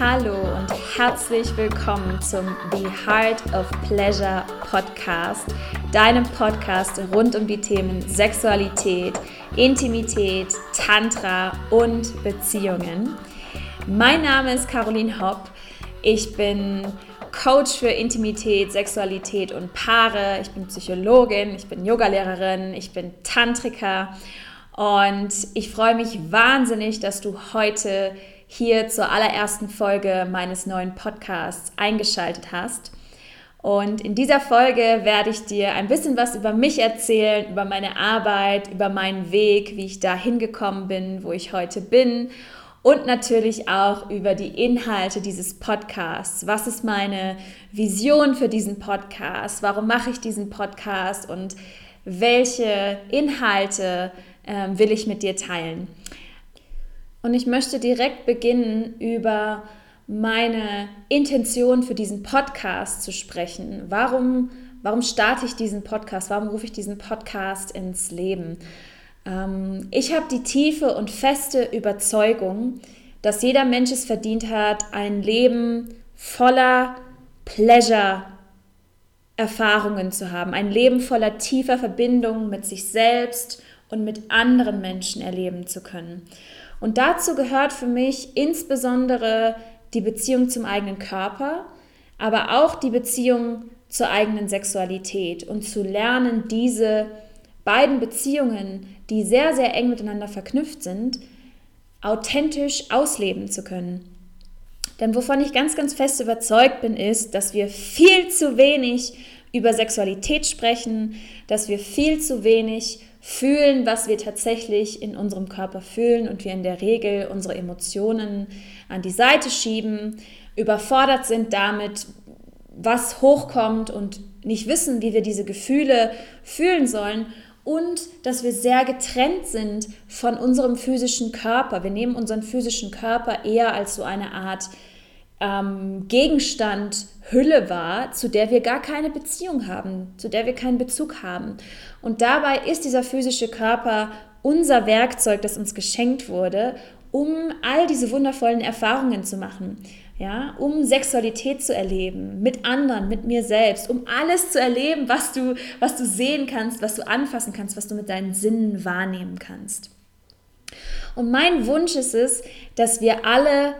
Hallo und herzlich willkommen zum The Heart of Pleasure Podcast, deinem Podcast rund um die Themen Sexualität, Intimität, Tantra und Beziehungen. Mein Name ist Caroline Hopp. Ich bin Coach für Intimität, Sexualität und Paare. Ich bin Psychologin, ich bin Yogalehrerin, ich bin Tantriker und ich freue mich wahnsinnig, dass du heute hier zur allerersten Folge meines neuen Podcasts eingeschaltet hast. Und in dieser Folge werde ich dir ein bisschen was über mich erzählen, über meine Arbeit, über meinen Weg, wie ich da hingekommen bin, wo ich heute bin und natürlich auch über die Inhalte dieses Podcasts. Was ist meine Vision für diesen Podcast? Warum mache ich diesen Podcast und welche Inhalte äh, will ich mit dir teilen? Und ich möchte direkt beginnen, über meine Intention für diesen Podcast zu sprechen. Warum, warum starte ich diesen Podcast? Warum rufe ich diesen Podcast ins Leben? Ähm, ich habe die tiefe und feste Überzeugung, dass jeder Mensch es verdient hat, ein Leben voller Pleasure Erfahrungen zu haben, ein Leben voller tiefer Verbindung mit sich selbst und mit anderen Menschen erleben zu können. Und dazu gehört für mich insbesondere die Beziehung zum eigenen Körper, aber auch die Beziehung zur eigenen Sexualität und zu lernen, diese beiden Beziehungen, die sehr, sehr eng miteinander verknüpft sind, authentisch ausleben zu können. Denn wovon ich ganz, ganz fest überzeugt bin, ist, dass wir viel zu wenig über Sexualität sprechen, dass wir viel zu wenig fühlen, was wir tatsächlich in unserem Körper fühlen und wir in der Regel unsere Emotionen an die Seite schieben, überfordert sind damit, was hochkommt und nicht wissen, wie wir diese Gefühle fühlen sollen und dass wir sehr getrennt sind von unserem physischen Körper. Wir nehmen unseren physischen Körper eher als so eine Art ähm, Gegenstand, Hülle wahr, zu der wir gar keine Beziehung haben, zu der wir keinen Bezug haben. Und dabei ist dieser physische Körper unser Werkzeug, das uns geschenkt wurde, um all diese wundervollen Erfahrungen zu machen. Ja, um Sexualität zu erleben, mit anderen, mit mir selbst, um alles zu erleben, was du, was du sehen kannst, was du anfassen kannst, was du mit deinen Sinnen wahrnehmen kannst. Und mein Wunsch ist es, dass wir alle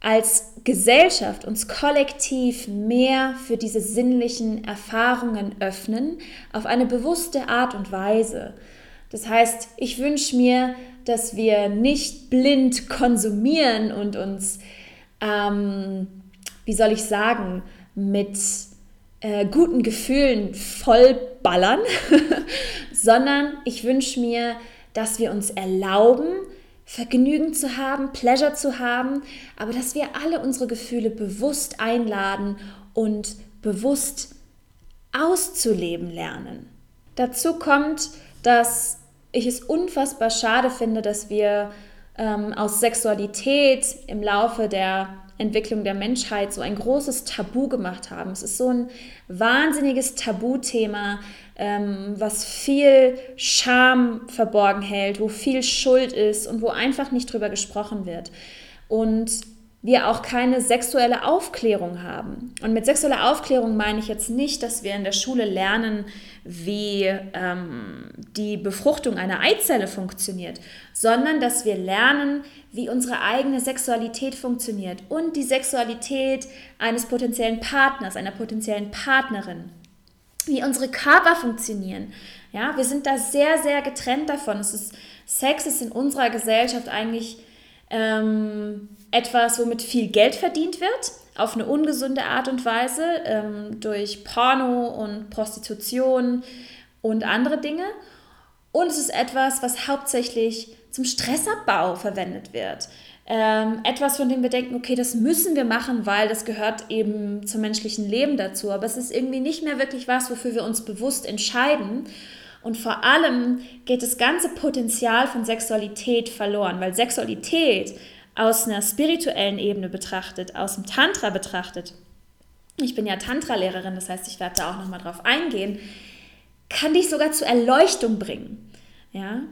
als Gesellschaft uns kollektiv mehr für diese sinnlichen Erfahrungen öffnen, auf eine bewusste Art und Weise. Das heißt, ich wünsche mir, dass wir nicht blind konsumieren und uns, ähm, wie soll ich sagen, mit äh, guten Gefühlen vollballern, sondern ich wünsche mir, dass wir uns erlauben, Vergnügen zu haben, Pleasure zu haben, aber dass wir alle unsere Gefühle bewusst einladen und bewusst auszuleben lernen. Dazu kommt, dass ich es unfassbar schade finde, dass wir ähm, aus Sexualität im Laufe der Entwicklung der Menschheit so ein großes Tabu gemacht haben. Es ist so ein wahnsinniges Tabuthema, ähm, was viel Scham verborgen hält, wo viel Schuld ist und wo einfach nicht drüber gesprochen wird. Und wir auch keine sexuelle Aufklärung haben. Und mit sexueller Aufklärung meine ich jetzt nicht, dass wir in der Schule lernen, wie ähm, die Befruchtung einer Eizelle funktioniert, sondern dass wir lernen, wie unsere eigene Sexualität funktioniert und die Sexualität eines potenziellen Partners, einer potenziellen Partnerin wie unsere Körper funktionieren. Ja, wir sind da sehr, sehr getrennt davon. Es ist, Sex ist in unserer Gesellschaft eigentlich ähm, etwas, womit viel Geld verdient wird, auf eine ungesunde Art und Weise, ähm, durch Porno und Prostitution und andere Dinge. Und es ist etwas, was hauptsächlich zum Stressabbau verwendet wird ähm, etwas, von dem wir denken, okay, das müssen wir machen, weil das gehört eben zum menschlichen Leben dazu. Aber es ist irgendwie nicht mehr wirklich was, wofür wir uns bewusst entscheiden. Und vor allem geht das ganze Potenzial von Sexualität verloren, weil Sexualität aus einer spirituellen Ebene betrachtet, aus dem Tantra betrachtet, ich bin ja Tantra-Lehrerin, das heißt, ich werde da auch nochmal drauf eingehen, kann dich sogar zur Erleuchtung bringen. Ja?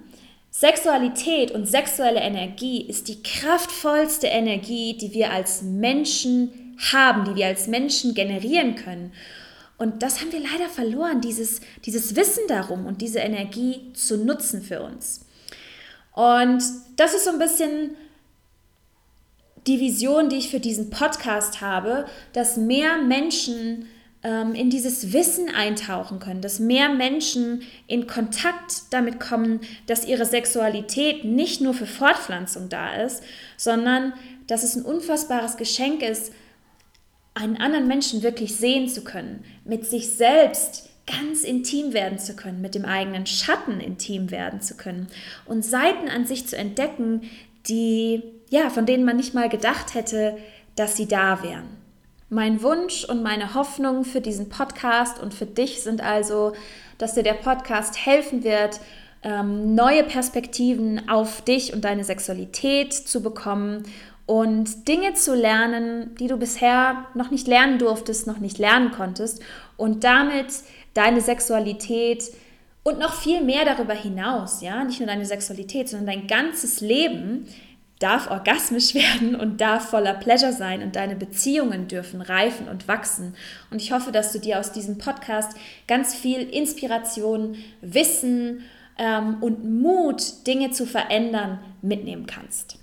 Sexualität und sexuelle Energie ist die kraftvollste Energie, die wir als Menschen haben, die wir als Menschen generieren können. Und das haben wir leider verloren, dieses, dieses Wissen darum und diese Energie zu nutzen für uns. Und das ist so ein bisschen die Vision, die ich für diesen Podcast habe, dass mehr Menschen ähm, in dieses Wissen eintauchen können, dass mehr Menschen in Kontakt damit kommen, dass ihre Sexualität nicht nur für Fortpflanzung da ist, sondern dass es ein unfassbares Geschenk ist, einen anderen Menschen wirklich sehen zu können, mit sich selbst ganz intim werden zu können, mit dem eigenen Schatten intim werden zu können und Seiten an sich zu entdecken, die ja, von denen man nicht mal gedacht hätte, dass sie da wären. Mein Wunsch und meine Hoffnung für diesen Podcast und für dich sind also, dass dir der Podcast helfen wird, ähm, neue Perspektiven auf dich und deine Sexualität zu bekommen und Dinge zu lernen, die du bisher noch nicht lernen durftest, noch nicht lernen konntest und damit deine Sexualität und noch viel mehr darüber hinaus, ja, nicht nur deine Sexualität, sondern dein ganzes Leben darf orgasmisch werden und darf voller Pleasure sein und deine Beziehungen dürfen reifen und wachsen. Und ich hoffe, dass du dir aus diesem Podcast ganz viel Inspiration, Wissen ähm, und Mut, Dinge zu verändern, mitnehmen kannst.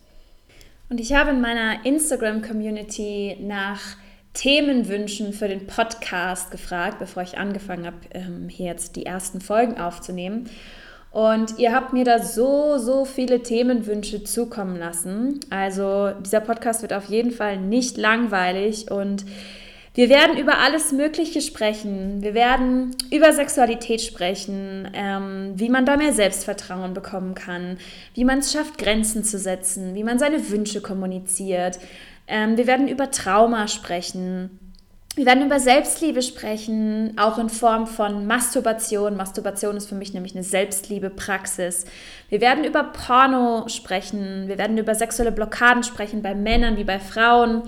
Und ich habe in meiner Instagram-Community nach Themenwünschen für den Podcast gefragt, bevor ich angefangen habe, ähm, hier jetzt die ersten Folgen aufzunehmen. Und ihr habt mir da so, so viele Themenwünsche zukommen lassen. Also dieser Podcast wird auf jeden Fall nicht langweilig und wir werden über alles Mögliche sprechen. Wir werden über Sexualität sprechen, ähm, wie man da mehr Selbstvertrauen bekommen kann, wie man es schafft, Grenzen zu setzen, wie man seine Wünsche kommuniziert. Ähm, wir werden über Trauma sprechen, wir werden über Selbstliebe sprechen, auch in Form von Masturbation. Masturbation ist für mich nämlich eine Selbstliebe-Praxis. Wir werden über Porno sprechen. Wir werden über sexuelle Blockaden sprechen, bei Männern wie bei Frauen.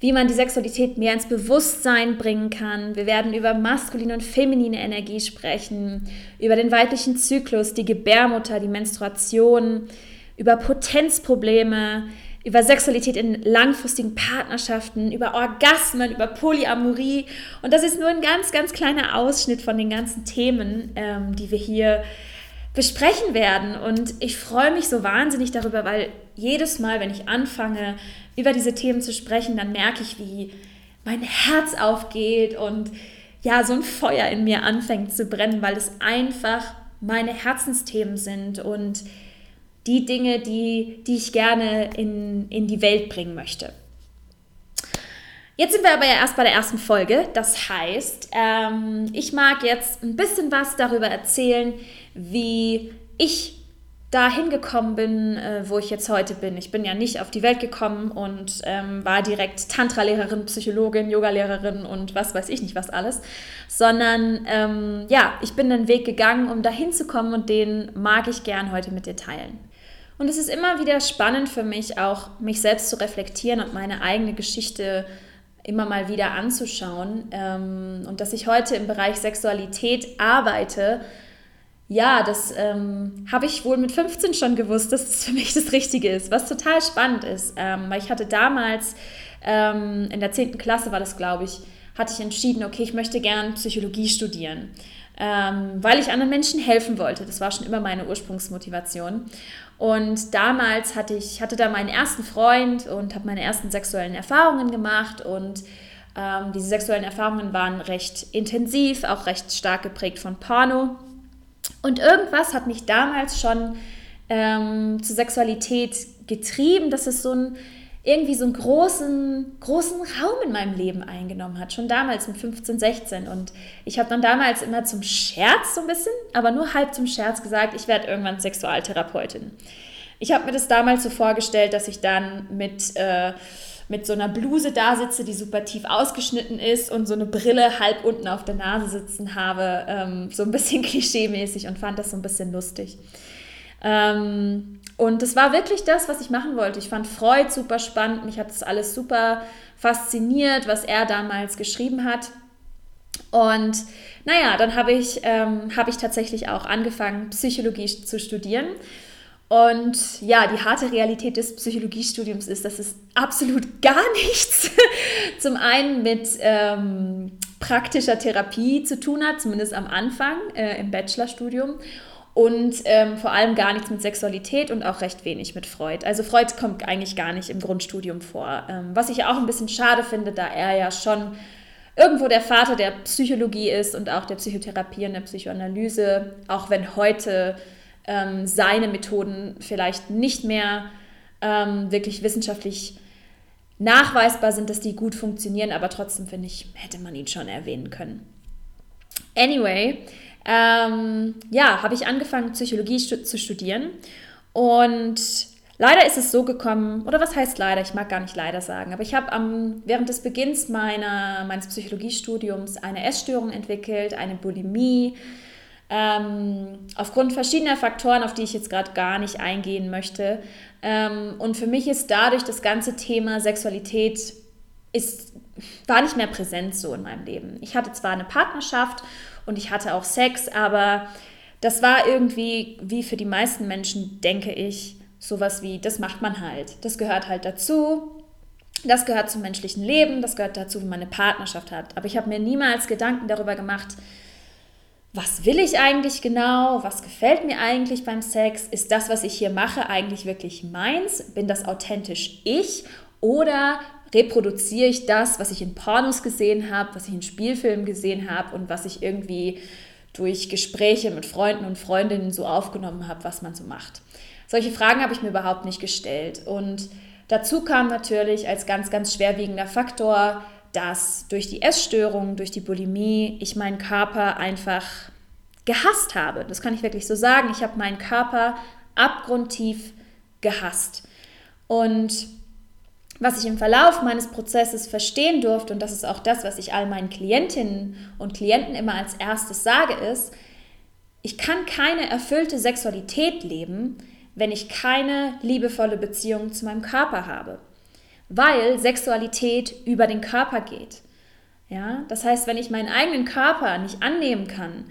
Wie man die Sexualität mehr ins Bewusstsein bringen kann. Wir werden über maskuline und feminine Energie sprechen, über den weiblichen Zyklus, die Gebärmutter, die Menstruation, über Potenzprobleme, über Sexualität in langfristigen Partnerschaften, über Orgasmen, über Polyamorie. Und das ist nur ein ganz, ganz kleiner Ausschnitt von den ganzen Themen, ähm, die wir hier besprechen werden. Und ich freue mich so wahnsinnig darüber, weil jedes Mal, wenn ich anfange, über diese Themen zu sprechen, dann merke ich, wie mein Herz aufgeht und ja, so ein Feuer in mir anfängt zu brennen, weil es einfach meine Herzensthemen sind und die Dinge, die, die ich gerne in, in die Welt bringen möchte. Jetzt sind wir aber ja erst bei der ersten Folge. Das heißt, ähm, ich mag jetzt ein bisschen was darüber erzählen, wie ich da hingekommen bin, äh, wo ich jetzt heute bin. Ich bin ja nicht auf die Welt gekommen und ähm, war direkt Tantra-Lehrerin, Psychologin, Yoga-Lehrerin und was weiß ich nicht was alles, sondern ähm, ja, ich bin den Weg gegangen, um da hinzukommen und den mag ich gern heute mit dir teilen. Und es ist immer wieder spannend für mich, auch mich selbst zu reflektieren und meine eigene Geschichte immer mal wieder anzuschauen. Ähm, und dass ich heute im Bereich Sexualität arbeite, ja, das ähm, habe ich wohl mit 15 schon gewusst, dass es für mich das Richtige ist, was total spannend ist, ähm, weil ich hatte damals ähm, in der 10. Klasse war das, glaube ich, hatte ich entschieden, okay, ich möchte gern Psychologie studieren, ähm, weil ich anderen Menschen helfen wollte. Das war schon immer meine Ursprungsmotivation. Und damals hatte ich hatte da meinen ersten Freund und habe meine ersten sexuellen Erfahrungen gemacht und ähm, diese sexuellen Erfahrungen waren recht intensiv, auch recht stark geprägt von Porno. Und irgendwas hat mich damals schon ähm, zur Sexualität getrieben, dass es so ein irgendwie so einen großen, großen Raum in meinem Leben eingenommen hat, schon damals mit 15, 16. Und ich habe dann damals immer zum Scherz so ein bisschen, aber nur halb zum Scherz gesagt, ich werde irgendwann Sexualtherapeutin. Ich habe mir das damals so vorgestellt, dass ich dann mit, äh, mit so einer Bluse da sitze, die super tief ausgeschnitten ist und so eine Brille halb unten auf der Nase sitzen habe, ähm, so ein bisschen klischeemäßig und fand das so ein bisschen lustig. Ähm, und das war wirklich das, was ich machen wollte. Ich fand Freud super spannend, mich hat das alles super fasziniert, was er damals geschrieben hat. Und naja, dann habe ich, ähm, hab ich tatsächlich auch angefangen, Psychologie zu studieren. Und ja, die harte Realität des Psychologiestudiums ist, dass es absolut gar nichts zum einen mit ähm, praktischer Therapie zu tun hat, zumindest am Anfang äh, im Bachelorstudium. Und ähm, vor allem gar nichts mit Sexualität und auch recht wenig mit Freud. Also Freud kommt eigentlich gar nicht im Grundstudium vor. Ähm, was ich auch ein bisschen schade finde, da er ja schon irgendwo der Vater der Psychologie ist und auch der Psychotherapie und der Psychoanalyse, auch wenn heute ähm, seine Methoden vielleicht nicht mehr ähm, wirklich wissenschaftlich nachweisbar sind, dass die gut funktionieren, aber trotzdem finde ich, hätte man ihn schon erwähnen können. Anyway, ähm, ja, habe ich angefangen, Psychologie stu zu studieren und leider ist es so gekommen, oder was heißt leider? Ich mag gar nicht leider sagen, aber ich habe während des Beginns meiner, meines Psychologiestudiums eine Essstörung entwickelt, eine Bulimie, ähm, aufgrund verschiedener Faktoren, auf die ich jetzt gerade gar nicht eingehen möchte. Ähm, und für mich ist dadurch das ganze Thema Sexualität ist, war nicht mehr präsent so in meinem Leben. Ich hatte zwar eine Partnerschaft und ich hatte auch Sex, aber das war irgendwie, wie für die meisten Menschen, denke ich, sowas wie, das macht man halt. Das gehört halt dazu. Das gehört zum menschlichen Leben, das gehört dazu, wenn man eine Partnerschaft hat. Aber ich habe mir niemals Gedanken darüber gemacht, was will ich eigentlich genau? Was gefällt mir eigentlich beim Sex? Ist das, was ich hier mache, eigentlich wirklich meins? Bin das authentisch ich? Oder reproduziere ich das, was ich in Pornos gesehen habe, was ich in Spielfilmen gesehen habe und was ich irgendwie durch Gespräche mit Freunden und Freundinnen so aufgenommen habe, was man so macht? Solche Fragen habe ich mir überhaupt nicht gestellt. Und dazu kam natürlich als ganz, ganz schwerwiegender Faktor, dass durch die Essstörung, durch die Bulimie, ich meinen Körper einfach gehasst habe. Das kann ich wirklich so sagen. Ich habe meinen Körper abgrundtief gehasst. Und was ich im Verlauf meines Prozesses verstehen durfte, und das ist auch das, was ich all meinen Klientinnen und Klienten immer als erstes sage, ist, ich kann keine erfüllte Sexualität leben, wenn ich keine liebevolle Beziehung zu meinem Körper habe weil Sexualität über den Körper geht. Ja? Das heißt, wenn ich meinen eigenen Körper nicht annehmen kann,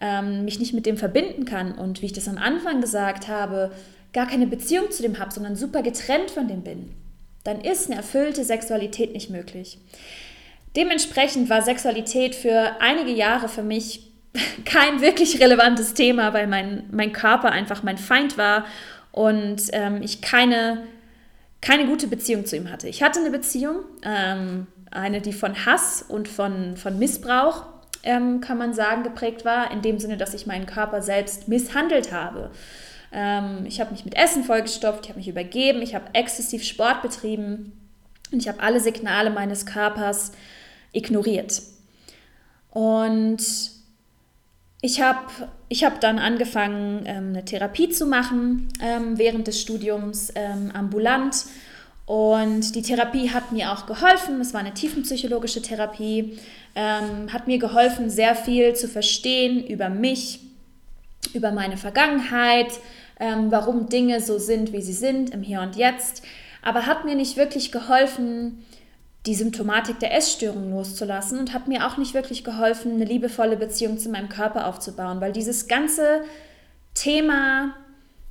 ähm, mich nicht mit dem verbinden kann und wie ich das am Anfang gesagt habe, gar keine Beziehung zu dem habe, sondern super getrennt von dem bin, dann ist eine erfüllte Sexualität nicht möglich. Dementsprechend war Sexualität für einige Jahre für mich kein wirklich relevantes Thema, weil mein, mein Körper einfach mein Feind war und ähm, ich keine keine gute Beziehung zu ihm hatte. Ich hatte eine Beziehung, ähm, eine, die von Hass und von, von Missbrauch, ähm, kann man sagen, geprägt war, in dem Sinne, dass ich meinen Körper selbst misshandelt habe. Ähm, ich habe mich mit Essen vollgestopft, ich habe mich übergeben, ich habe exzessiv Sport betrieben und ich habe alle Signale meines Körpers ignoriert. Und ich habe ich hab dann angefangen, ähm, eine Therapie zu machen ähm, während des Studiums ähm, ambulant. Und die Therapie hat mir auch geholfen. Es war eine tiefenpsychologische Therapie. Ähm, hat mir geholfen, sehr viel zu verstehen über mich, über meine Vergangenheit, ähm, warum Dinge so sind, wie sie sind, im Hier und Jetzt. Aber hat mir nicht wirklich geholfen, die Symptomatik der Essstörung loszulassen und hat mir auch nicht wirklich geholfen, eine liebevolle Beziehung zu meinem Körper aufzubauen, weil dieses ganze Thema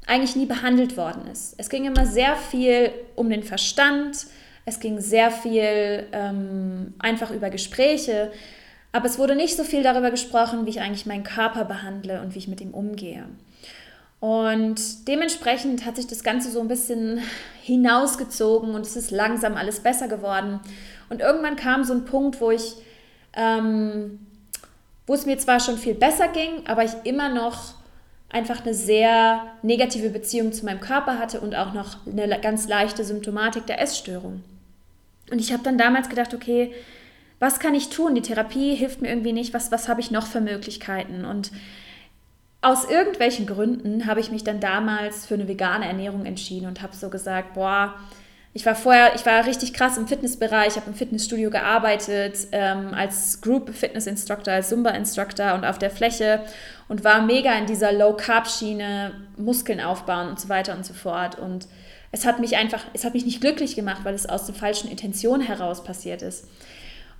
eigentlich nie behandelt worden ist. Es ging immer sehr viel um den Verstand, es ging sehr viel ähm, einfach über Gespräche, aber es wurde nicht so viel darüber gesprochen, wie ich eigentlich meinen Körper behandle und wie ich mit ihm umgehe. Und dementsprechend hat sich das Ganze so ein bisschen hinausgezogen und es ist langsam alles besser geworden. Und irgendwann kam so ein Punkt, wo ich, ähm, wo es mir zwar schon viel besser ging, aber ich immer noch einfach eine sehr negative Beziehung zu meinem Körper hatte und auch noch eine ganz leichte Symptomatik der Essstörung. Und ich habe dann damals gedacht, okay, was kann ich tun? Die Therapie hilft mir irgendwie nicht. Was, was habe ich noch für Möglichkeiten? Und aus irgendwelchen Gründen habe ich mich dann damals für eine vegane Ernährung entschieden und habe so gesagt, boah, ich war vorher, ich war richtig krass im Fitnessbereich, habe im Fitnessstudio gearbeitet, ähm, als Group Fitness Instructor, als Zumba Instructor und auf der Fläche und war mega in dieser Low Carb Schiene, Muskeln aufbauen und so weiter und so fort. Und es hat mich einfach, es hat mich nicht glücklich gemacht, weil es aus der falschen Intention heraus passiert ist.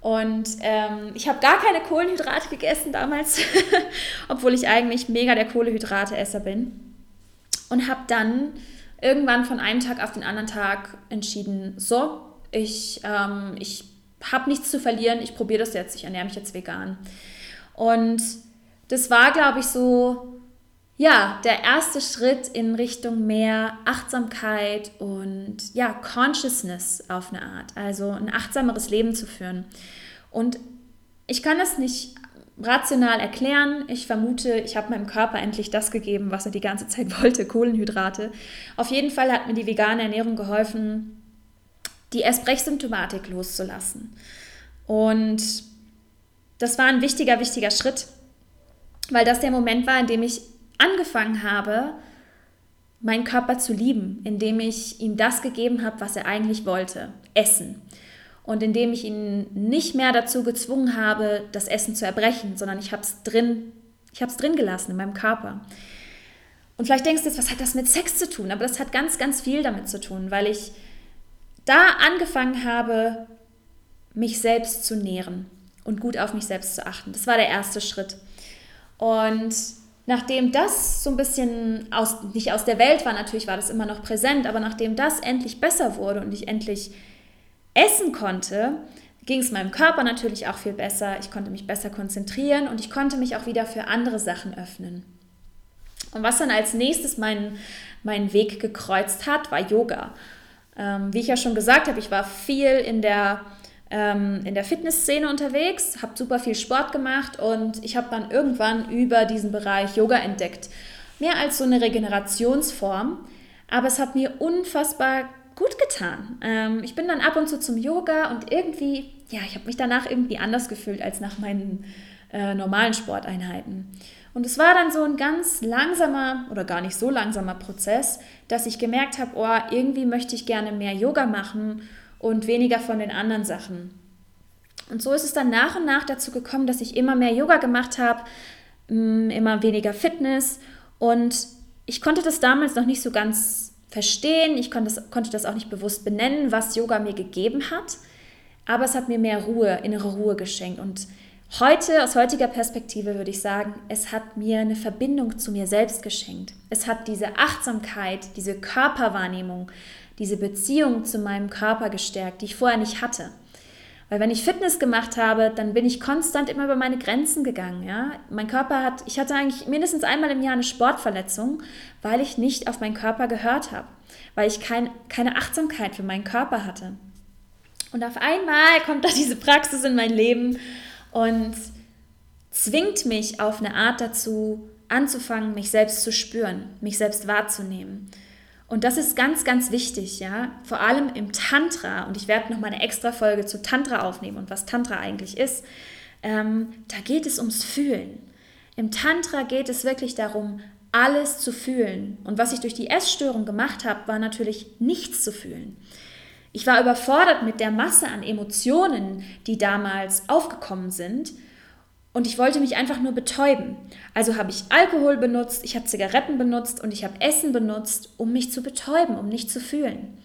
Und ähm, ich habe gar keine Kohlenhydrate gegessen damals, obwohl ich eigentlich mega der Kohlenhydrateesser bin. Und habe dann irgendwann von einem Tag auf den anderen Tag entschieden, so, ich, ähm, ich habe nichts zu verlieren, ich probiere das jetzt, ich ernähre mich jetzt vegan. Und das war, glaube ich, so, ja, der erste Schritt in Richtung mehr Achtsamkeit und ja, Consciousness auf eine Art, also ein achtsameres Leben zu führen. Und ich kann das nicht rational erklären. Ich vermute, ich habe meinem Körper endlich das gegeben, was er die ganze Zeit wollte, Kohlenhydrate. Auf jeden Fall hat mir die vegane Ernährung geholfen, die Essbrechsymptomatik loszulassen. Und das war ein wichtiger, wichtiger Schritt, weil das der Moment war, in dem ich angefangen habe, meinen Körper zu lieben, indem ich ihm das gegeben habe, was er eigentlich wollte, Essen. Und indem ich ihn nicht mehr dazu gezwungen habe, das Essen zu erbrechen, sondern ich habe es drin, ich habe es drin gelassen in meinem Körper. Und vielleicht denkst du jetzt, was hat das mit Sex zu tun? Aber das hat ganz, ganz viel damit zu tun, weil ich da angefangen habe, mich selbst zu nähren und gut auf mich selbst zu achten. Das war der erste Schritt. Und nachdem das so ein bisschen aus, nicht aus der Welt war, natürlich war das immer noch präsent, aber nachdem das endlich besser wurde und ich endlich essen konnte, ging es meinem Körper natürlich auch viel besser. Ich konnte mich besser konzentrieren und ich konnte mich auch wieder für andere Sachen öffnen. Und was dann als nächstes meinen, meinen Weg gekreuzt hat, war Yoga. Ähm, wie ich ja schon gesagt habe, ich war viel in der, ähm, in der Fitnessszene unterwegs, habe super viel Sport gemacht und ich habe dann irgendwann über diesen Bereich Yoga entdeckt. Mehr als so eine Regenerationsform, aber es hat mir unfassbar gut getan. Ähm, ich bin dann ab und zu zum Yoga und irgendwie, ja, ich habe mich danach irgendwie anders gefühlt als nach meinen äh, normalen Sporteinheiten. Und es war dann so ein ganz langsamer oder gar nicht so langsamer Prozess, dass ich gemerkt habe, oh, irgendwie möchte ich gerne mehr Yoga machen und weniger von den anderen Sachen. Und so ist es dann nach und nach dazu gekommen, dass ich immer mehr Yoga gemacht habe, mm, immer weniger Fitness und ich konnte das damals noch nicht so ganz verstehen, ich konnte das, konnte das auch nicht bewusst benennen, was Yoga mir gegeben hat, aber es hat mir mehr Ruhe, innere Ruhe geschenkt und Heute, aus heutiger Perspektive würde ich sagen, es hat mir eine Verbindung zu mir selbst geschenkt. Es hat diese Achtsamkeit, diese Körperwahrnehmung, diese Beziehung zu meinem Körper gestärkt, die ich vorher nicht hatte. Weil wenn ich Fitness gemacht habe, dann bin ich konstant immer über meine Grenzen gegangen. Ja? Mein Körper hat, ich hatte eigentlich mindestens einmal im Jahr eine Sportverletzung, weil ich nicht auf meinen Körper gehört habe, weil ich kein, keine Achtsamkeit für meinen Körper hatte. Und auf einmal kommt da diese Praxis in mein Leben und zwingt mich auf eine Art dazu, anzufangen, mich selbst zu spüren, mich selbst wahrzunehmen. Und das ist ganz, ganz wichtig, ja. Vor allem im Tantra, und ich werde noch mal eine extra Folge zu Tantra aufnehmen und was Tantra eigentlich ist. Ähm, da geht es ums Fühlen. Im Tantra geht es wirklich darum, alles zu fühlen. Und was ich durch die Essstörung gemacht habe, war natürlich nichts zu fühlen. Ich war überfordert mit der Masse an Emotionen, die damals aufgekommen sind. Und ich wollte mich einfach nur betäuben. Also habe ich Alkohol benutzt, ich habe Zigaretten benutzt und ich habe Essen benutzt, um mich zu betäuben, um nicht zu fühlen.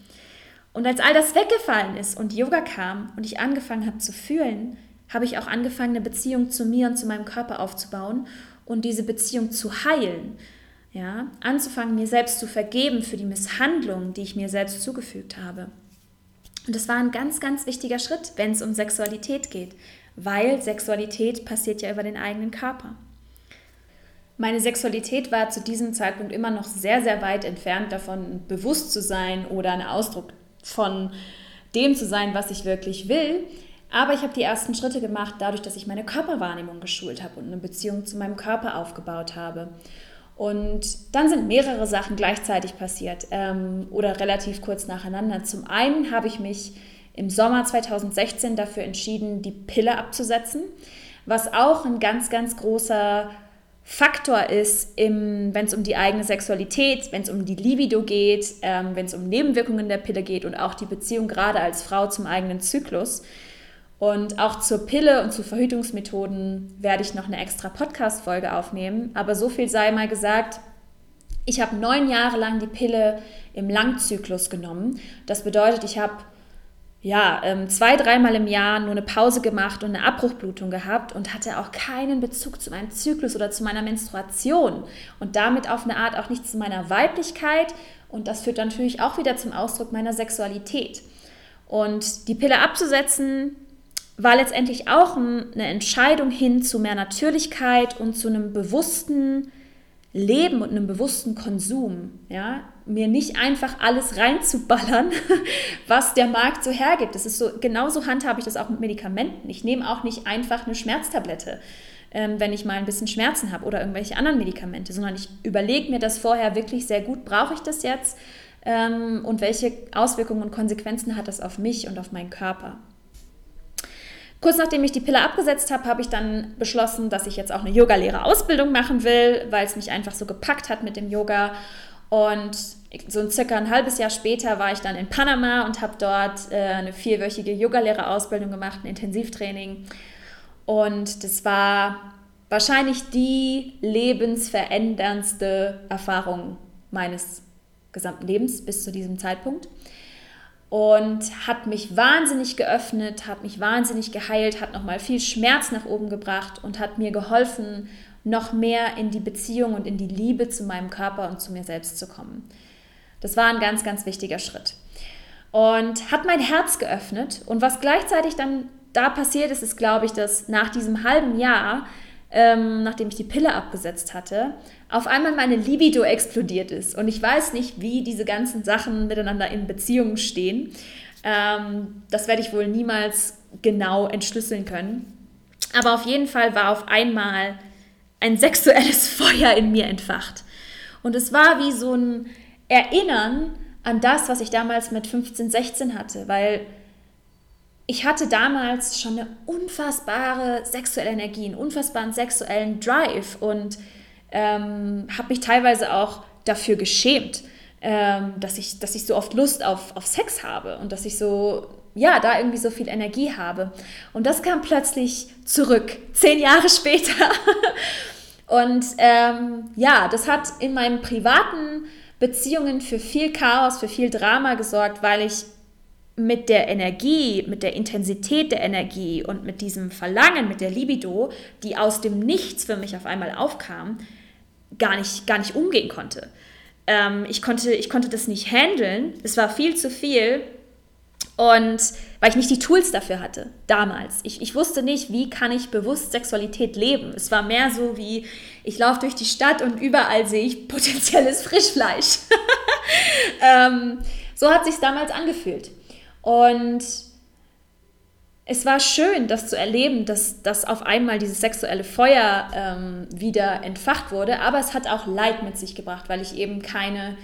Und als all das weggefallen ist und Yoga kam und ich angefangen habe zu fühlen, habe ich auch angefangen, eine Beziehung zu mir und zu meinem Körper aufzubauen und diese Beziehung zu heilen. Ja, anzufangen, mir selbst zu vergeben für die Misshandlung, die ich mir selbst zugefügt habe. Und das war ein ganz, ganz wichtiger Schritt, wenn es um Sexualität geht, weil Sexualität passiert ja über den eigenen Körper. Meine Sexualität war zu diesem Zeitpunkt immer noch sehr, sehr weit entfernt davon, bewusst zu sein oder ein Ausdruck von dem zu sein, was ich wirklich will. Aber ich habe die ersten Schritte gemacht, dadurch, dass ich meine Körperwahrnehmung geschult habe und eine Beziehung zu meinem Körper aufgebaut habe. Und dann sind mehrere Sachen gleichzeitig passiert ähm, oder relativ kurz nacheinander. Zum einen habe ich mich im Sommer 2016 dafür entschieden, die Pille abzusetzen, was auch ein ganz, ganz großer Faktor ist, wenn es um die eigene Sexualität, wenn es um die Libido geht, ähm, wenn es um Nebenwirkungen der Pille geht und auch die Beziehung gerade als Frau zum eigenen Zyklus. Und auch zur Pille und zu Verhütungsmethoden werde ich noch eine extra Podcast-Folge aufnehmen. Aber so viel sei mal gesagt, ich habe neun Jahre lang die Pille im Langzyklus genommen. Das bedeutet, ich habe ja, ähm, zwei, dreimal im Jahr nur eine Pause gemacht und eine Abbruchblutung gehabt und hatte auch keinen Bezug zu meinem Zyklus oder zu meiner Menstruation und damit auf eine Art auch nicht zu meiner Weiblichkeit und das führt natürlich auch wieder zum Ausdruck meiner Sexualität. Und die Pille abzusetzen war letztendlich auch eine Entscheidung hin zu mehr Natürlichkeit und zu einem bewussten Leben und einem bewussten Konsum, ja, mir nicht einfach alles reinzuballern, was der Markt so hergibt. Das ist so, genauso handhabe ich das auch mit Medikamenten. Ich nehme auch nicht einfach eine Schmerztablette, ähm, wenn ich mal ein bisschen Schmerzen habe oder irgendwelche anderen Medikamente, sondern ich überlege mir das vorher wirklich sehr gut, brauche ich das jetzt ähm, und welche Auswirkungen und Konsequenzen hat das auf mich und auf meinen Körper. Kurz nachdem ich die Pille abgesetzt habe, habe ich dann beschlossen, dass ich jetzt auch eine Yogalehrerausbildung machen will, weil es mich einfach so gepackt hat mit dem Yoga. Und so circa ein halbes Jahr später war ich dann in Panama und habe dort äh, eine vierwöchige Yogalehrerausbildung gemacht, ein Intensivtraining. Und das war wahrscheinlich die lebensveränderndste Erfahrung meines gesamten Lebens bis zu diesem Zeitpunkt und hat mich wahnsinnig geöffnet, hat mich wahnsinnig geheilt, hat nochmal viel Schmerz nach oben gebracht und hat mir geholfen, noch mehr in die Beziehung und in die Liebe zu meinem Körper und zu mir selbst zu kommen. Das war ein ganz, ganz wichtiger Schritt. Und hat mein Herz geöffnet. Und was gleichzeitig dann da passiert ist, ist, glaube ich, dass nach diesem halben Jahr ähm, nachdem ich die Pille abgesetzt hatte, auf einmal meine Libido explodiert ist. Und ich weiß nicht, wie diese ganzen Sachen miteinander in Beziehungen stehen. Ähm, das werde ich wohl niemals genau entschlüsseln können. Aber auf jeden Fall war auf einmal ein sexuelles Feuer in mir entfacht. Und es war wie so ein Erinnern an das, was ich damals mit 15, 16 hatte, weil ich hatte damals schon eine unfassbare sexuelle Energie, einen unfassbaren sexuellen Drive und ähm, habe mich teilweise auch dafür geschämt, ähm, dass, ich, dass ich so oft Lust auf, auf Sex habe und dass ich so, ja, da irgendwie so viel Energie habe. Und das kam plötzlich zurück, zehn Jahre später. und ähm, ja, das hat in meinen privaten Beziehungen für viel Chaos, für viel Drama gesorgt, weil ich mit der Energie, mit der Intensität der Energie und mit diesem Verlangen, mit der Libido, die aus dem Nichts für mich auf einmal aufkam, gar nicht, gar nicht umgehen konnte. Ähm, ich, konnte ich konnte das nicht handeln, es war viel zu viel und weil ich nicht die Tools dafür hatte, damals. Ich, ich wusste nicht, wie kann ich bewusst Sexualität leben. Es war mehr so wie, ich laufe durch die Stadt und überall sehe ich potenzielles Frischfleisch. ähm, so hat sich damals angefühlt. Und es war schön, das zu erleben, dass, dass auf einmal dieses sexuelle Feuer ähm, wieder entfacht wurde, aber es hat auch Leid mit sich gebracht, weil ich eben keine,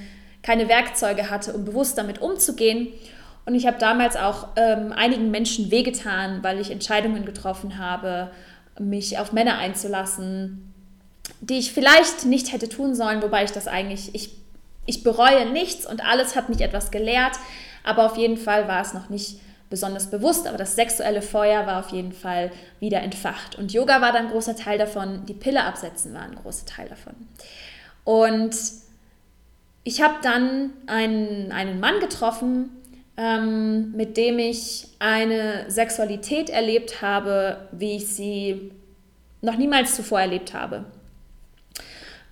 keine Werkzeuge hatte, um bewusst damit umzugehen. Und ich habe damals auch ähm, einigen Menschen wehgetan, weil ich Entscheidungen getroffen habe, mich auf Männer einzulassen, die ich vielleicht nicht hätte tun sollen, wobei ich das eigentlich, ich, ich bereue nichts und alles hat mich etwas gelehrt, aber auf jeden Fall war es noch nicht besonders bewusst, aber das sexuelle Feuer war auf jeden Fall wieder entfacht. Und Yoga war dann ein großer Teil davon, die Pille absetzen war ein großer Teil davon. Und ich habe dann einen, einen Mann getroffen, ähm, mit dem ich eine Sexualität erlebt habe, wie ich sie noch niemals zuvor erlebt habe.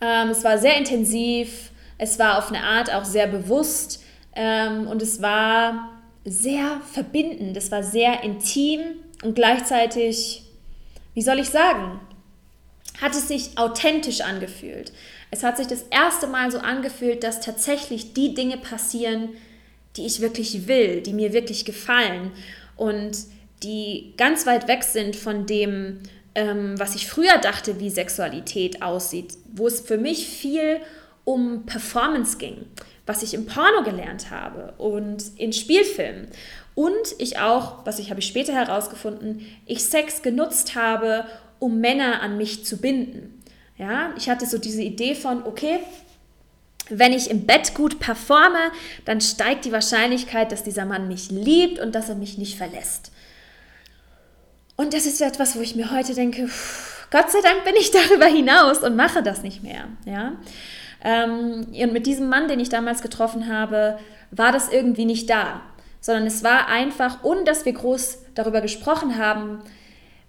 Ähm, es war sehr intensiv, es war auf eine Art auch sehr bewusst. Ähm, und es war sehr verbindend, es war sehr intim und gleichzeitig, wie soll ich sagen, hat es sich authentisch angefühlt. Es hat sich das erste Mal so angefühlt, dass tatsächlich die Dinge passieren, die ich wirklich will, die mir wirklich gefallen und die ganz weit weg sind von dem, ähm, was ich früher dachte, wie Sexualität aussieht, wo es für mich viel um Performance ging was ich im Porno gelernt habe und in Spielfilmen. Und ich auch, was ich habe ich später herausgefunden, ich Sex genutzt habe, um Männer an mich zu binden. Ja, ich hatte so diese Idee von, okay, wenn ich im Bett gut performe, dann steigt die Wahrscheinlichkeit, dass dieser Mann mich liebt und dass er mich nicht verlässt. Und das ist etwas, wo ich mir heute denke, Gott sei Dank bin ich darüber hinaus und mache das nicht mehr. Ja? Ähm, und mit diesem Mann, den ich damals getroffen habe, war das irgendwie nicht da. sondern es war einfach, ohne dass wir groß darüber gesprochen haben,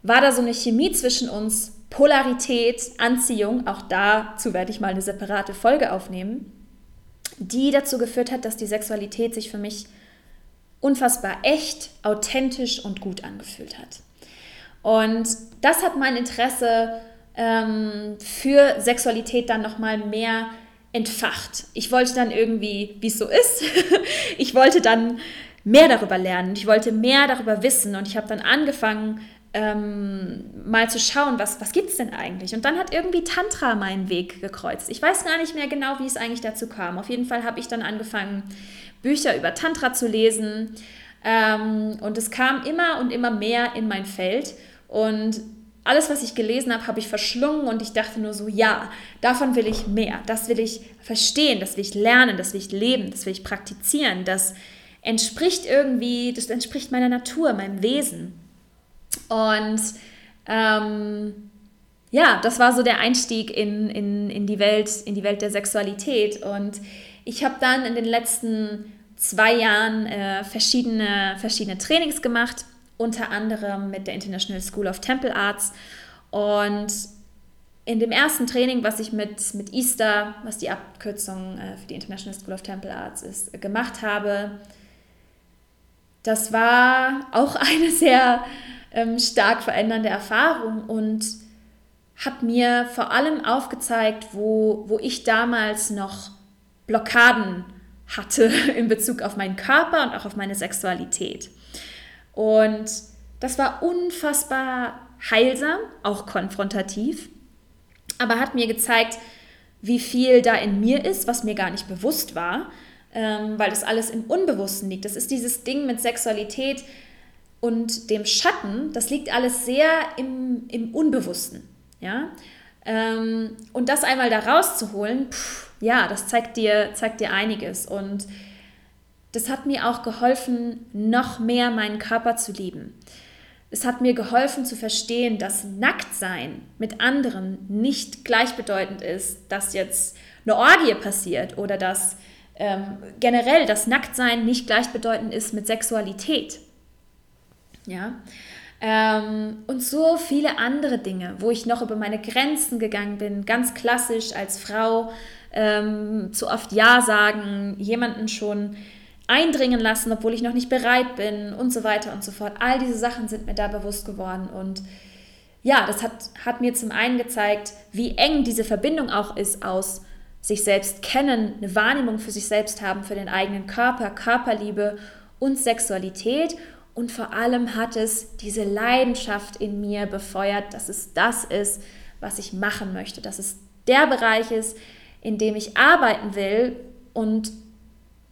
war da so eine Chemie zwischen uns, Polarität, Anziehung, auch dazu werde ich mal eine separate Folge aufnehmen, die dazu geführt hat, dass die Sexualität sich für mich unfassbar echt, authentisch und gut angefühlt hat. Und das hat mein Interesse ähm, für Sexualität dann nochmal mehr entfacht. Ich wollte dann irgendwie, wie es so ist, ich wollte dann mehr darüber lernen, ich wollte mehr darüber wissen und ich habe dann angefangen, ähm, mal zu schauen, was, was gibt es denn eigentlich? Und dann hat irgendwie Tantra meinen Weg gekreuzt. Ich weiß gar nicht mehr genau, wie es eigentlich dazu kam. Auf jeden Fall habe ich dann angefangen, Bücher über Tantra zu lesen. Ähm, und es kam immer und immer mehr in mein Feld. Und alles, was ich gelesen habe, habe ich verschlungen und ich dachte nur so, ja, davon will ich mehr. Das will ich verstehen, das will ich lernen, das will ich leben, das will ich praktizieren. Das entspricht irgendwie, das entspricht meiner Natur, meinem Wesen. Und ähm, ja, das war so der Einstieg in, in, in, die Welt, in die Welt der Sexualität. Und ich habe dann in den letzten zwei Jahren äh, verschiedene, verschiedene Trainings gemacht, unter anderem mit der International School of Temple Arts. Und in dem ersten Training, was ich mit, mit Easter, was die Abkürzung äh, für die International School of Temple Arts ist, gemacht habe, das war auch eine sehr ähm, stark verändernde Erfahrung und hat mir vor allem aufgezeigt, wo, wo ich damals noch Blockaden hatte in Bezug auf meinen Körper und auch auf meine Sexualität. Und das war unfassbar heilsam, auch konfrontativ, aber hat mir gezeigt, wie viel da in mir ist, was mir gar nicht bewusst war, ähm, weil das alles im Unbewussten liegt. Das ist dieses Ding mit Sexualität und dem Schatten, das liegt alles sehr im, im Unbewussten. Ja? Ähm, und das einmal da rauszuholen, pff, ja, das zeigt dir, zeigt dir einiges. Und das hat mir auch geholfen, noch mehr meinen Körper zu lieben. Es hat mir geholfen zu verstehen, dass Nacktsein mit anderen nicht gleichbedeutend ist, dass jetzt eine Orgie passiert oder dass ähm, generell das Nacktsein nicht gleichbedeutend ist mit Sexualität. Ja. Ähm, und so viele andere Dinge, wo ich noch über meine Grenzen gegangen bin, ganz klassisch als Frau ähm, zu oft Ja sagen, jemanden schon eindringen lassen, obwohl ich noch nicht bereit bin und so weiter und so fort. All diese Sachen sind mir da bewusst geworden und ja, das hat, hat mir zum einen gezeigt, wie eng diese Verbindung auch ist aus sich selbst kennen, eine Wahrnehmung für sich selbst haben, für den eigenen Körper, Körperliebe und Sexualität. Und vor allem hat es diese Leidenschaft in mir befeuert, dass es das ist, was ich machen möchte, dass es der Bereich ist, in dem ich arbeiten will und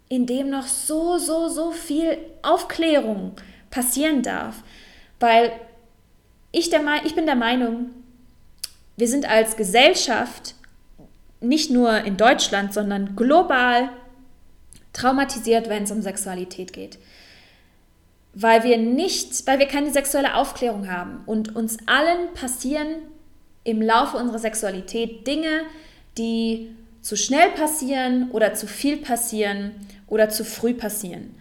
in dem noch so, so, so viel Aufklärung passieren darf. Weil ich, der, ich bin der Meinung, wir sind als Gesellschaft nicht nur in Deutschland, sondern global traumatisiert, wenn es um Sexualität geht. Weil wir nicht, weil wir keine sexuelle Aufklärung haben und uns allen passieren im Laufe unserer Sexualität Dinge, die zu schnell passieren oder zu viel passieren oder zu früh passieren.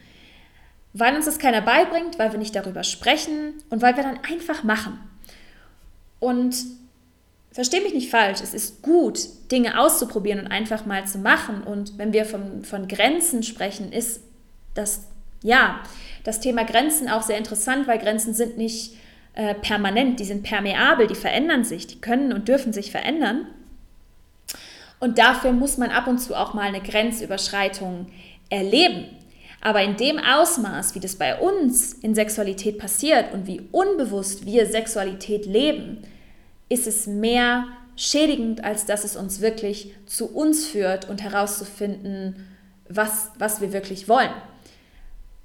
Weil uns das keiner beibringt, weil wir nicht darüber sprechen und weil wir dann einfach machen. Und verstehe mich nicht falsch, es ist gut, Dinge auszuprobieren und einfach mal zu machen. Und wenn wir von, von Grenzen sprechen, ist das, ja, das Thema Grenzen auch sehr interessant, weil Grenzen sind nicht äh, permanent, die sind permeabel, die verändern sich, die können und dürfen sich verändern. Und dafür muss man ab und zu auch mal eine Grenzüberschreitung erleben. Aber in dem Ausmaß, wie das bei uns in Sexualität passiert und wie unbewusst wir Sexualität leben, ist es mehr schädigend, als dass es uns wirklich zu uns führt und herauszufinden, was, was wir wirklich wollen.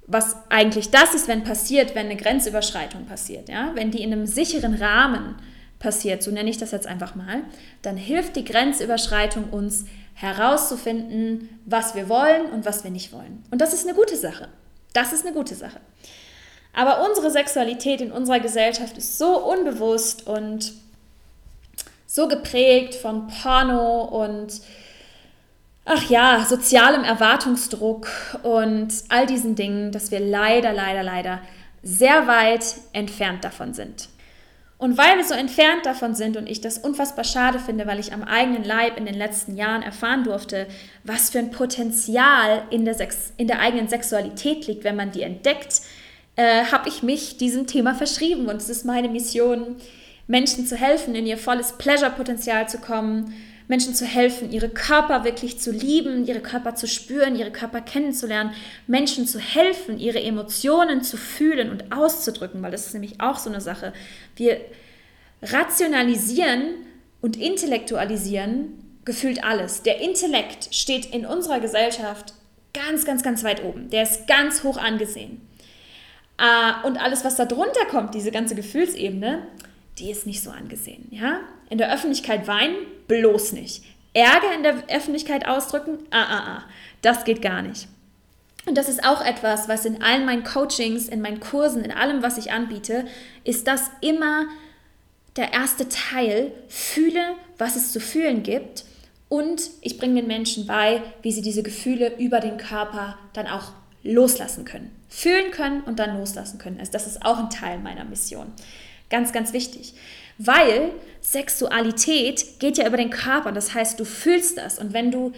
Was eigentlich das ist, wenn passiert, wenn eine Grenzüberschreitung passiert. Ja? Wenn die in einem sicheren Rahmen passiert, so nenne ich das jetzt einfach mal, dann hilft die Grenzüberschreitung uns herauszufinden, was wir wollen und was wir nicht wollen. Und das ist eine gute Sache. Das ist eine gute Sache. Aber unsere Sexualität in unserer Gesellschaft ist so unbewusst und so geprägt von Porno und ach ja, sozialem Erwartungsdruck und all diesen Dingen, dass wir leider, leider, leider sehr weit entfernt davon sind. Und weil wir so entfernt davon sind und ich das unfassbar schade finde, weil ich am eigenen Leib in den letzten Jahren erfahren durfte, was für ein Potenzial in der, Sex in der eigenen Sexualität liegt, wenn man die entdeckt, äh, habe ich mich diesem Thema verschrieben. Und es ist meine Mission, Menschen zu helfen, in ihr volles Pleasure-Potenzial zu kommen, Menschen zu helfen, ihre Körper wirklich zu lieben, ihre Körper zu spüren, ihre Körper kennenzulernen, Menschen zu helfen, ihre Emotionen zu fühlen und auszudrücken, weil das ist nämlich auch so eine Sache. Wir rationalisieren und intellektualisieren gefühlt alles. Der Intellekt steht in unserer Gesellschaft ganz, ganz, ganz weit oben. Der ist ganz hoch angesehen. Ah, und alles, was da drunter kommt, diese ganze Gefühlsebene, die ist nicht so angesehen. Ja? In der Öffentlichkeit weinen, bloß nicht. Ärger in der Öffentlichkeit ausdrücken, ah, ah, ah, das geht gar nicht. Und das ist auch etwas, was in allen meinen Coachings, in meinen Kursen, in allem, was ich anbiete, ist das immer der erste Teil. Fühle, was es zu fühlen gibt. Und ich bringe den Menschen bei, wie sie diese Gefühle über den Körper dann auch loslassen können. Fühlen können und dann loslassen können. Also das ist auch ein Teil meiner Mission. Ganz, ganz wichtig. Weil Sexualität geht ja über den Körper. Das heißt, du fühlst das. Und wenn du,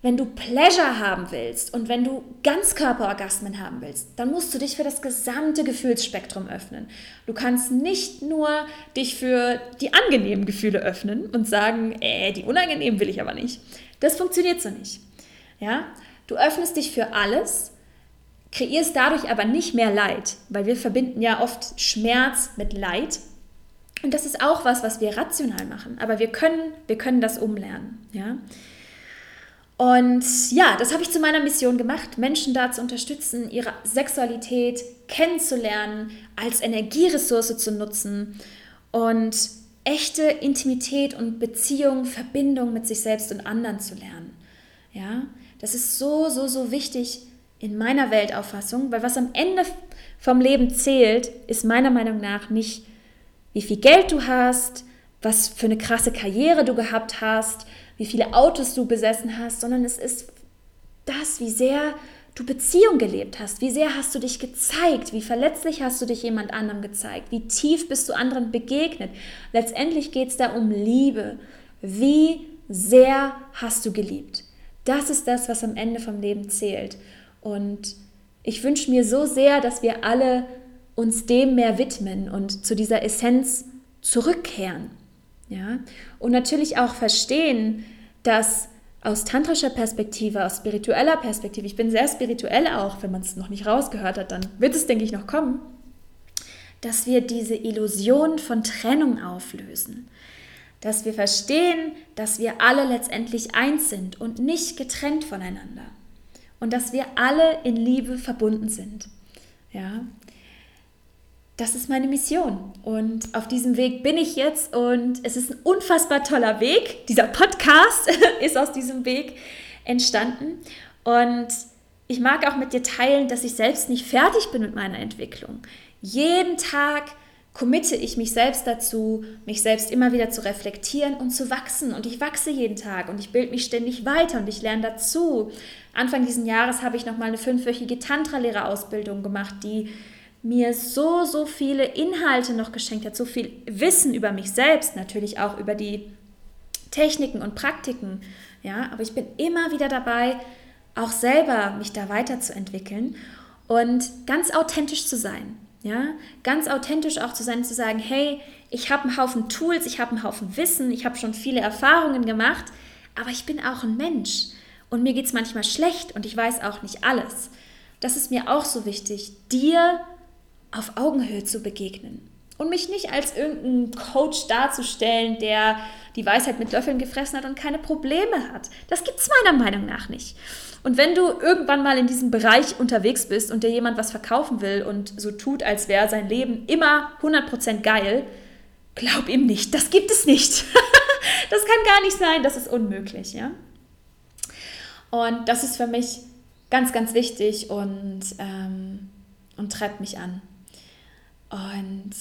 wenn du Pleasure haben willst und wenn du Ganzkörperorgasmen haben willst, dann musst du dich für das gesamte Gefühlsspektrum öffnen. Du kannst nicht nur dich für die angenehmen Gefühle öffnen und sagen, äh, die unangenehmen will ich aber nicht. Das funktioniert so nicht. Ja? Du öffnest dich für alles, kreierst dadurch aber nicht mehr Leid, weil wir verbinden ja oft Schmerz mit Leid. Und das ist auch was, was wir rational machen. Aber wir können, wir können das umlernen. Ja? Und ja, das habe ich zu meiner Mission gemacht, Menschen da zu unterstützen, ihre Sexualität kennenzulernen, als Energieressource zu nutzen und echte Intimität und Beziehung, Verbindung mit sich selbst und anderen zu lernen. Ja, das ist so, so, so wichtig, in meiner Weltauffassung, weil was am Ende vom Leben zählt, ist meiner Meinung nach nicht, wie viel Geld du hast, was für eine krasse Karriere du gehabt hast, wie viele Autos du besessen hast, sondern es ist das, wie sehr du Beziehung gelebt hast, wie sehr hast du dich gezeigt, wie verletzlich hast du dich jemand anderem gezeigt, wie tief bist du anderen begegnet. Letztendlich geht es da um Liebe. Wie sehr hast du geliebt? Das ist das, was am Ende vom Leben zählt. Und ich wünsche mir so sehr, dass wir alle uns dem mehr widmen und zu dieser Essenz zurückkehren. Ja? Und natürlich auch verstehen, dass aus tantrischer Perspektive, aus spiritueller Perspektive, ich bin sehr spirituell auch, wenn man es noch nicht rausgehört hat, dann wird es, denke ich, noch kommen, dass wir diese Illusion von Trennung auflösen. Dass wir verstehen, dass wir alle letztendlich eins sind und nicht getrennt voneinander und dass wir alle in Liebe verbunden sind. Ja, das ist meine Mission und auf diesem Weg bin ich jetzt und es ist ein unfassbar toller Weg. Dieser Podcast ist aus diesem Weg entstanden und ich mag auch mit dir teilen, dass ich selbst nicht fertig bin mit meiner Entwicklung. Jeden Tag committe ich mich selbst dazu, mich selbst immer wieder zu reflektieren und zu wachsen. Und ich wachse jeden Tag und ich bilde mich ständig weiter und ich lerne dazu. Anfang dieses Jahres habe ich nochmal eine fünfwöchige Tantra-Lehrerausbildung gemacht, die mir so, so viele Inhalte noch geschenkt hat, so viel Wissen über mich selbst, natürlich auch über die Techniken und Praktiken. Ja, aber ich bin immer wieder dabei, auch selber mich da weiterzuentwickeln und ganz authentisch zu sein. Ja, ganz authentisch auch zu sein, zu sagen, hey, ich habe einen Haufen Tools, ich habe einen Haufen Wissen, ich habe schon viele Erfahrungen gemacht, aber ich bin auch ein Mensch. Und mir geht es manchmal schlecht und ich weiß auch nicht alles. Das ist mir auch so wichtig, dir auf Augenhöhe zu begegnen und mich nicht als irgendein Coach darzustellen, der die Weisheit mit Löffeln gefressen hat und keine Probleme hat. Das gibt es meiner Meinung nach nicht. Und wenn du irgendwann mal in diesem Bereich unterwegs bist und dir jemand was verkaufen will und so tut, als wäre sein Leben immer 100% geil, glaub ihm nicht, das gibt es nicht. das kann gar nicht sein, das ist unmöglich, ja. Und das ist für mich ganz, ganz wichtig und, ähm, und treibt mich an. Und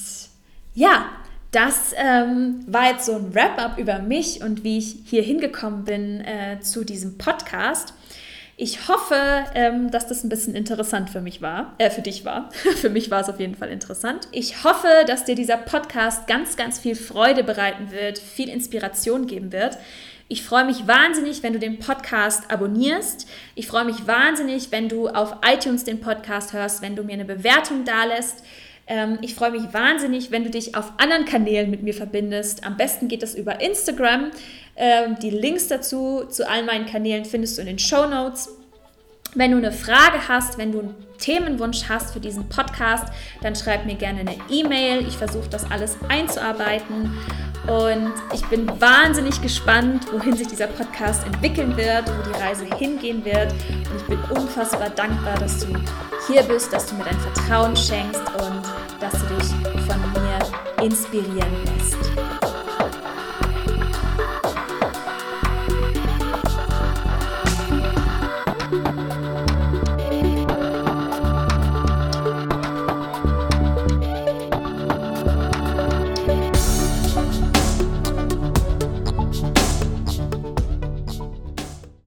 ja, das ähm, war jetzt so ein Wrap-up über mich und wie ich hier hingekommen bin äh, zu diesem Podcast. Ich hoffe, ähm, dass das ein bisschen interessant für mich war, äh, für dich war. für mich war es auf jeden Fall interessant. Ich hoffe, dass dir dieser Podcast ganz, ganz viel Freude bereiten wird, viel Inspiration geben wird. Ich freue mich wahnsinnig, wenn du den Podcast abonnierst. Ich freue mich wahnsinnig, wenn du auf iTunes den Podcast hörst, wenn du mir eine Bewertung dalässt. Ähm, ich freue mich wahnsinnig, wenn du dich auf anderen Kanälen mit mir verbindest. Am besten geht das über Instagram. Ähm, die Links dazu, zu all meinen Kanälen findest du in den Show Notes. Wenn du eine Frage hast, wenn du einen Themenwunsch hast für diesen Podcast, dann schreib mir gerne eine E-Mail. Ich versuche das alles einzuarbeiten. Und ich bin wahnsinnig gespannt, wohin sich dieser Podcast entwickeln wird, wo die Reise hingehen wird. Und ich bin unfassbar dankbar, dass du hier bist, dass du mir dein Vertrauen schenkst und dass du dich von mir inspirieren lässt.